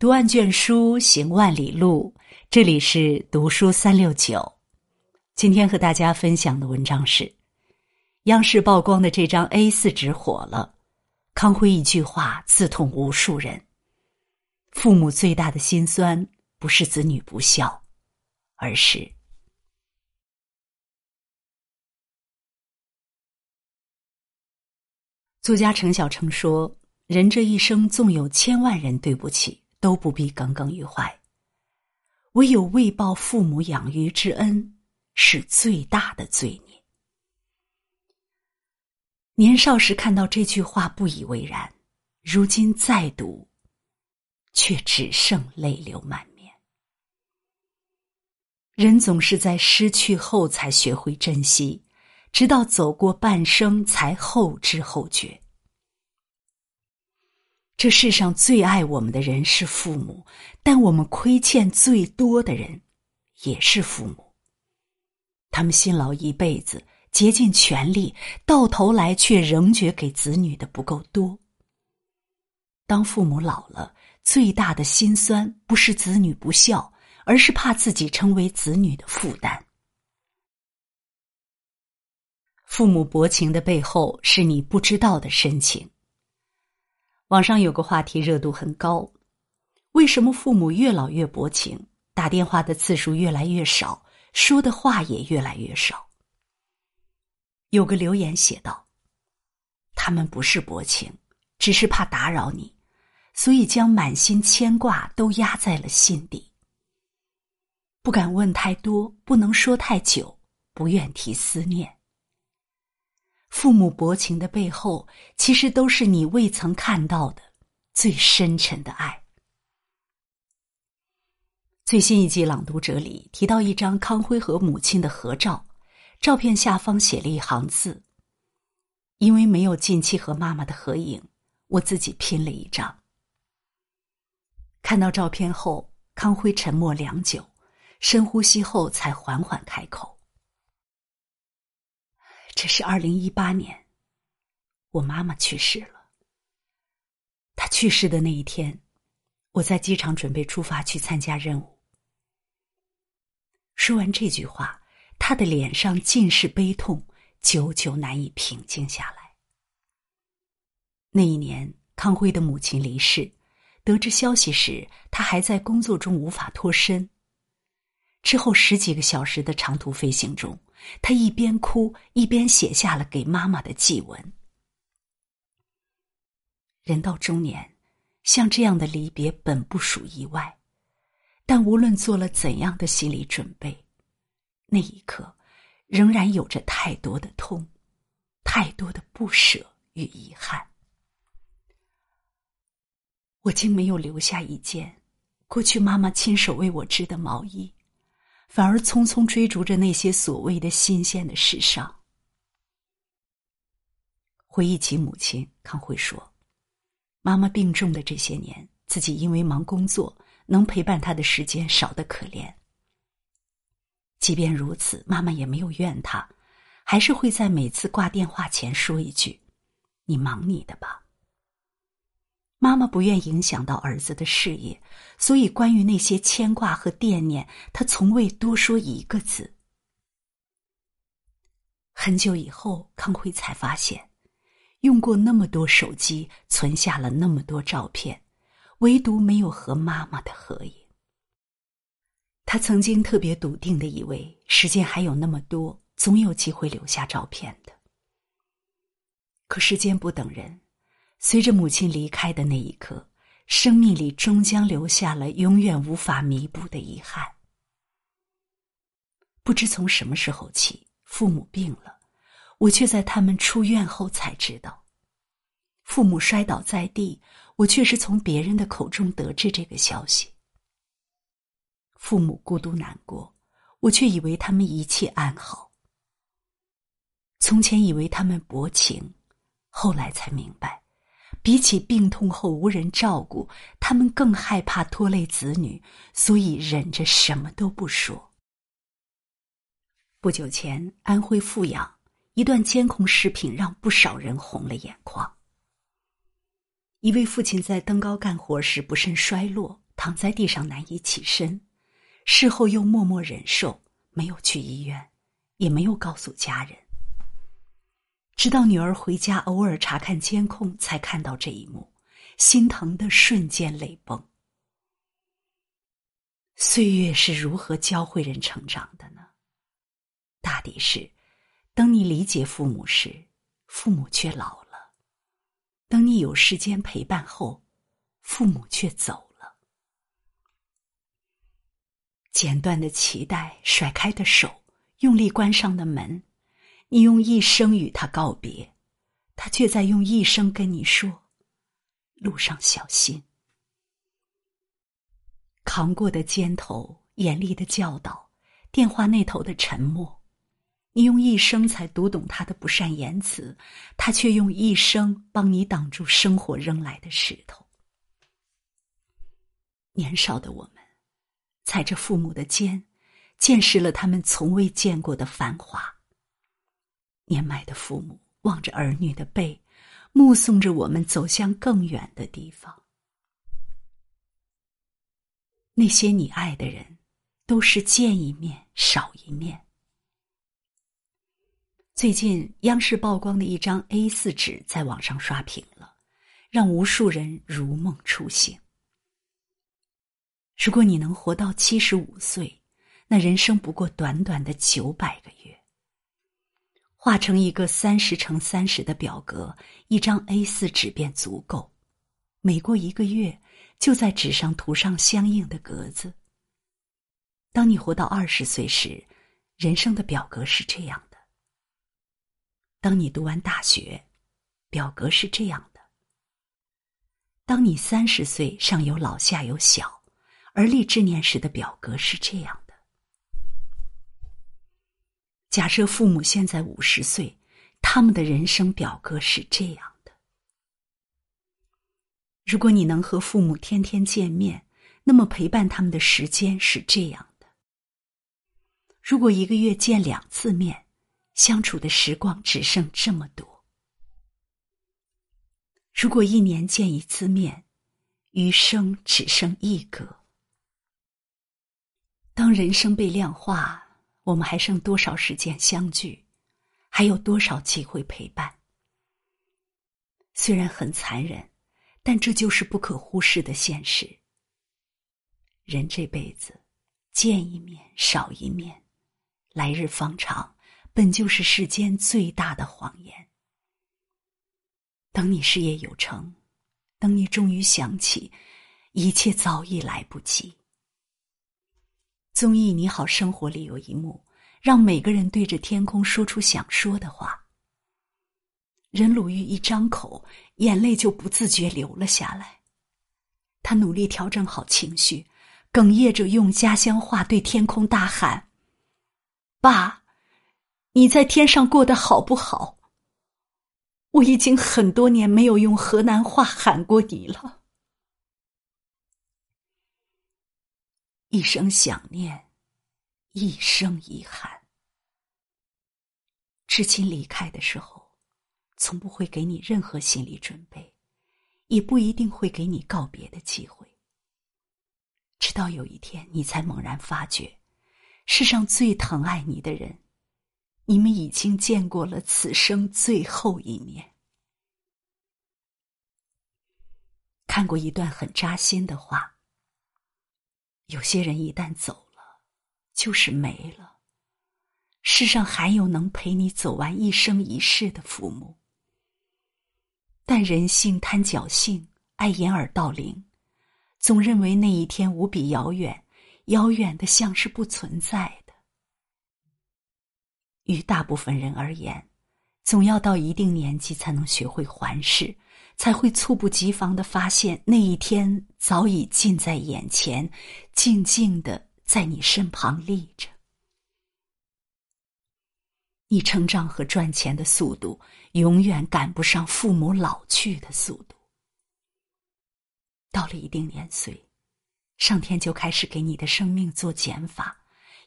读万卷书，行万里路。这里是读书三六九。今天和大家分享的文章是：央视曝光的这张 A 四纸火了，康辉一句话刺痛无数人。父母最大的心酸，不是子女不孝，而是……作家陈小成说：“人这一生，纵有千万人对不起。”都不必耿耿于怀，唯有未报父母养育之恩，是最大的罪孽。年少时看到这句话不以为然，如今再读，却只剩泪流满面。人总是在失去后才学会珍惜，直到走过半生才后知后觉。这世上最爱我们的人是父母，但我们亏欠最多的人也是父母。他们辛劳一辈子，竭尽全力，到头来却仍觉给子女的不够多。当父母老了，最大的心酸不是子女不孝，而是怕自己成为子女的负担。父母薄情的背后，是你不知道的深情。网上有个话题热度很高，为什么父母越老越薄情，打电话的次数越来越少，说的话也越来越少？有个留言写道：“他们不是薄情，只是怕打扰你，所以将满心牵挂都压在了心底，不敢问太多，不能说太久，不愿提思念。”父母薄情的背后，其实都是你未曾看到的最深沉的爱。最新一季《朗读者》里提到一张康辉和母亲的合照，照片下方写了一行字：“因为没有近期和妈妈的合影，我自己拼了一张。”看到照片后，康辉沉默良久，深呼吸后才缓缓开口。这是二零一八年，我妈妈去世了。她去世的那一天，我在机场准备出发去参加任务。说完这句话，他的脸上尽是悲痛，久久难以平静下来。那一年，康辉的母亲离世，得知消息时，他还在工作中无法脱身。之后十几个小时的长途飞行中。他一边哭一边写下了给妈妈的祭文。人到中年，像这样的离别本不属意外，但无论做了怎样的心理准备，那一刻仍然有着太多的痛，太多的不舍与遗憾。我竟没有留下一件过去妈妈亲手为我织的毛衣。反而匆匆追逐着那些所谓的新鲜的时尚。回忆起母亲，康辉说：“妈妈病重的这些年，自己因为忙工作，能陪伴她的时间少得可怜。即便如此，妈妈也没有怨他，还是会在每次挂电话前说一句：‘你忙你的吧。’”妈妈不愿影响到儿子的事业，所以关于那些牵挂和惦念，她从未多说一个字。很久以后，康辉才发现，用过那么多手机，存下了那么多照片，唯独没有和妈妈的合影。他曾经特别笃定的以为，时间还有那么多，总有机会留下照片的。可时间不等人。随着母亲离开的那一刻，生命里终将留下了永远无法弥补的遗憾。不知从什么时候起，父母病了，我却在他们出院后才知道。父母摔倒在地，我却是从别人的口中得知这个消息。父母孤独难过，我却以为他们一切安好。从前以为他们薄情，后来才明白。比起病痛后无人照顾，他们更害怕拖累子女，所以忍着什么都不说。不久前，安徽阜阳一段监控视频让不少人红了眼眶。一位父亲在登高干活时不慎摔落，躺在地上难以起身，事后又默默忍受，没有去医院，也没有告诉家人。直到女儿回家，偶尔查看监控，才看到这一幕，心疼的瞬间泪崩。岁月是如何教会人成长的呢？大抵是，等你理解父母时，父母却老了；等你有时间陪伴后，父母却走了。剪断的脐带，甩开的手，用力关上的门。你用一生与他告别，他却在用一生跟你说：“路上小心。”扛过的肩头，严厉的教导，电话那头的沉默，你用一生才读懂他的不善言辞，他却用一生帮你挡住生活扔来的石头。年少的我们，踩着父母的肩，见识了他们从未见过的繁华。年迈的父母望着儿女的背，目送着我们走向更远的地方。那些你爱的人，都是见一面少一面。最近央视曝光的一张 A 四纸在网上刷屏了，让无数人如梦初醒。如果你能活到七十五岁，那人生不过短短的九百个月。画成一个三十乘三十的表格，一张 A 四纸便足够。每过一个月，就在纸上涂上相应的格子。当你活到二十岁时，人生的表格是这样的；当你读完大学，表格是这样的；当你三十岁，上有老下有小，而立之年时的表格是这样。假设父母现在五十岁，他们的人生表格是这样的。如果你能和父母天天见面，那么陪伴他们的时间是这样的。如果一个月见两次面，相处的时光只剩这么多。如果一年见一次面，余生只剩一格。当人生被量化。我们还剩多少时间相聚？还有多少机会陪伴？虽然很残忍，但这就是不可忽视的现实。人这辈子，见一面少一面，来日方长，本就是世间最大的谎言。等你事业有成，等你终于想起，一切早已来不及。综艺《你好生活》里有一幕，让每个人对着天空说出想说的话。任鲁豫一张口，眼泪就不自觉流了下来。他努力调整好情绪，哽咽着用家乡话对天空大喊：“爸，你在天上过得好不好？我已经很多年没有用河南话喊过你了。”一生想念，一生遗憾。至亲离开的时候，从不会给你任何心理准备，也不一定会给你告别的机会。直到有一天，你才猛然发觉，世上最疼爱你的人，你们已经见过了此生最后一面。看过一段很扎心的话。有些人一旦走了，就是没了。世上还有能陪你走完一生一世的父母，但人性贪侥幸，爱掩耳盗铃，总认为那一天无比遥远，遥远的像是不存在的。与大部分人而言，总要到一定年纪才能学会还视。才会猝不及防的发现，那一天早已近在眼前，静静的在你身旁立着。你成长和赚钱的速度，永远赶不上父母老去的速度。到了一定年岁，上天就开始给你的生命做减法，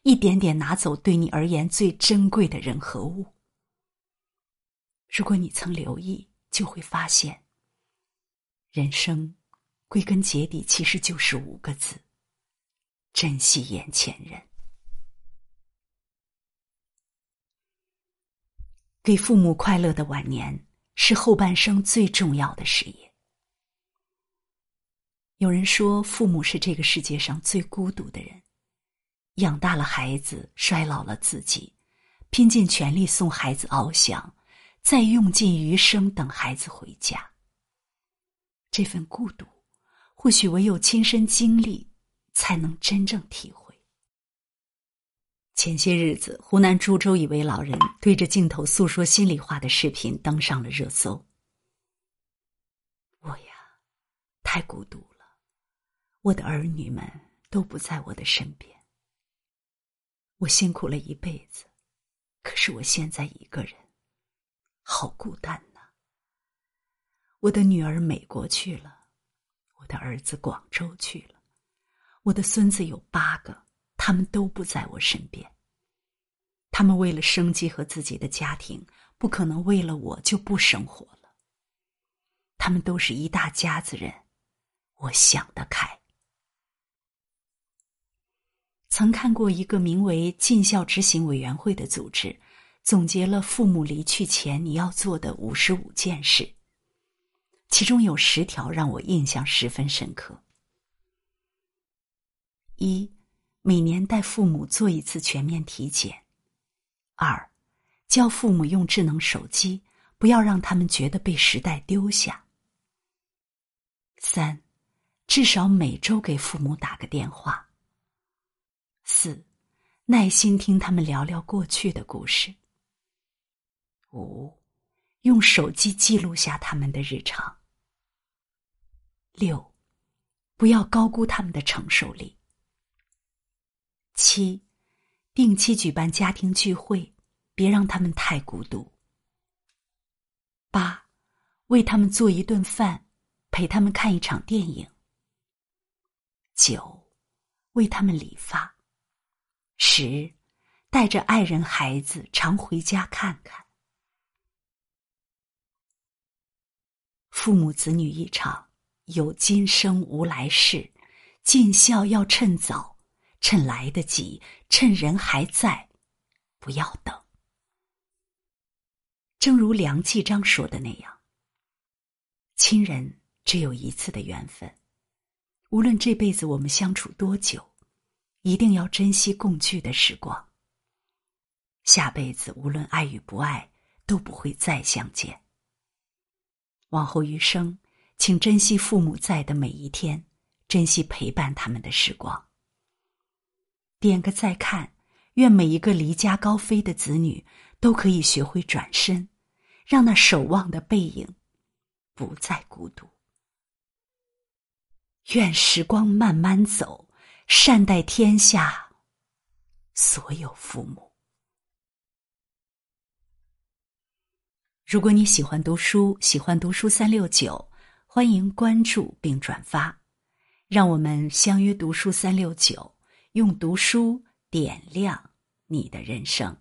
一点点拿走对你而言最珍贵的人和物。如果你曾留意，就会发现。人生归根结底其实就是五个字：珍惜眼前人。给父母快乐的晚年是后半生最重要的事业。有人说，父母是这个世界上最孤独的人，养大了孩子，衰老了自己，拼尽全力送孩子翱翔，再用尽余生等孩子回家。这份孤独，或许唯有亲身经历，才能真正体会。前些日子，湖南株洲一位老人对着镜头诉说心里话的视频登上了热搜。我呀，太孤独了。我的儿女们都不在我的身边，我辛苦了一辈子，可是我现在一个人，好孤单。我的女儿美国去了，我的儿子广州去了，我的孙子有八个，他们都不在我身边。他们为了生计和自己的家庭，不可能为了我就不生活了。他们都是一大家子人，我想得开。曾看过一个名为“尽孝执行委员会”的组织，总结了父母离去前你要做的五十五件事，其中有十条让我印象十分深刻。一，每年带父母做一次全面体检；二，教父母用智能手机，不要让他们觉得被时代丢下；三，至少每周给父母打个电话。四，耐心听他们聊聊过去的故事。五，用手机记录下他们的日常。六，不要高估他们的承受力。七，定期举办家庭聚会，别让他们太孤独。八，为他们做一顿饭，陪他们看一场电影。九，为他们理发。十，带着爱人、孩子常回家看看。父母子女一场，有今生无来世，尽孝要趁早，趁来得及，趁人还在，不要等。正如梁继章说的那样，亲人只有一次的缘分，无论这辈子我们相处多久。一定要珍惜共聚的时光。下辈子无论爱与不爱，都不会再相见。往后余生，请珍惜父母在的每一天，珍惜陪伴他们的时光。点个再看，愿每一个离家高飞的子女都可以学会转身，让那守望的背影不再孤独。愿时光慢慢走。善待天下所有父母。如果你喜欢读书，喜欢读书三六九，欢迎关注并转发，让我们相约读书三六九，用读书点亮你的人生。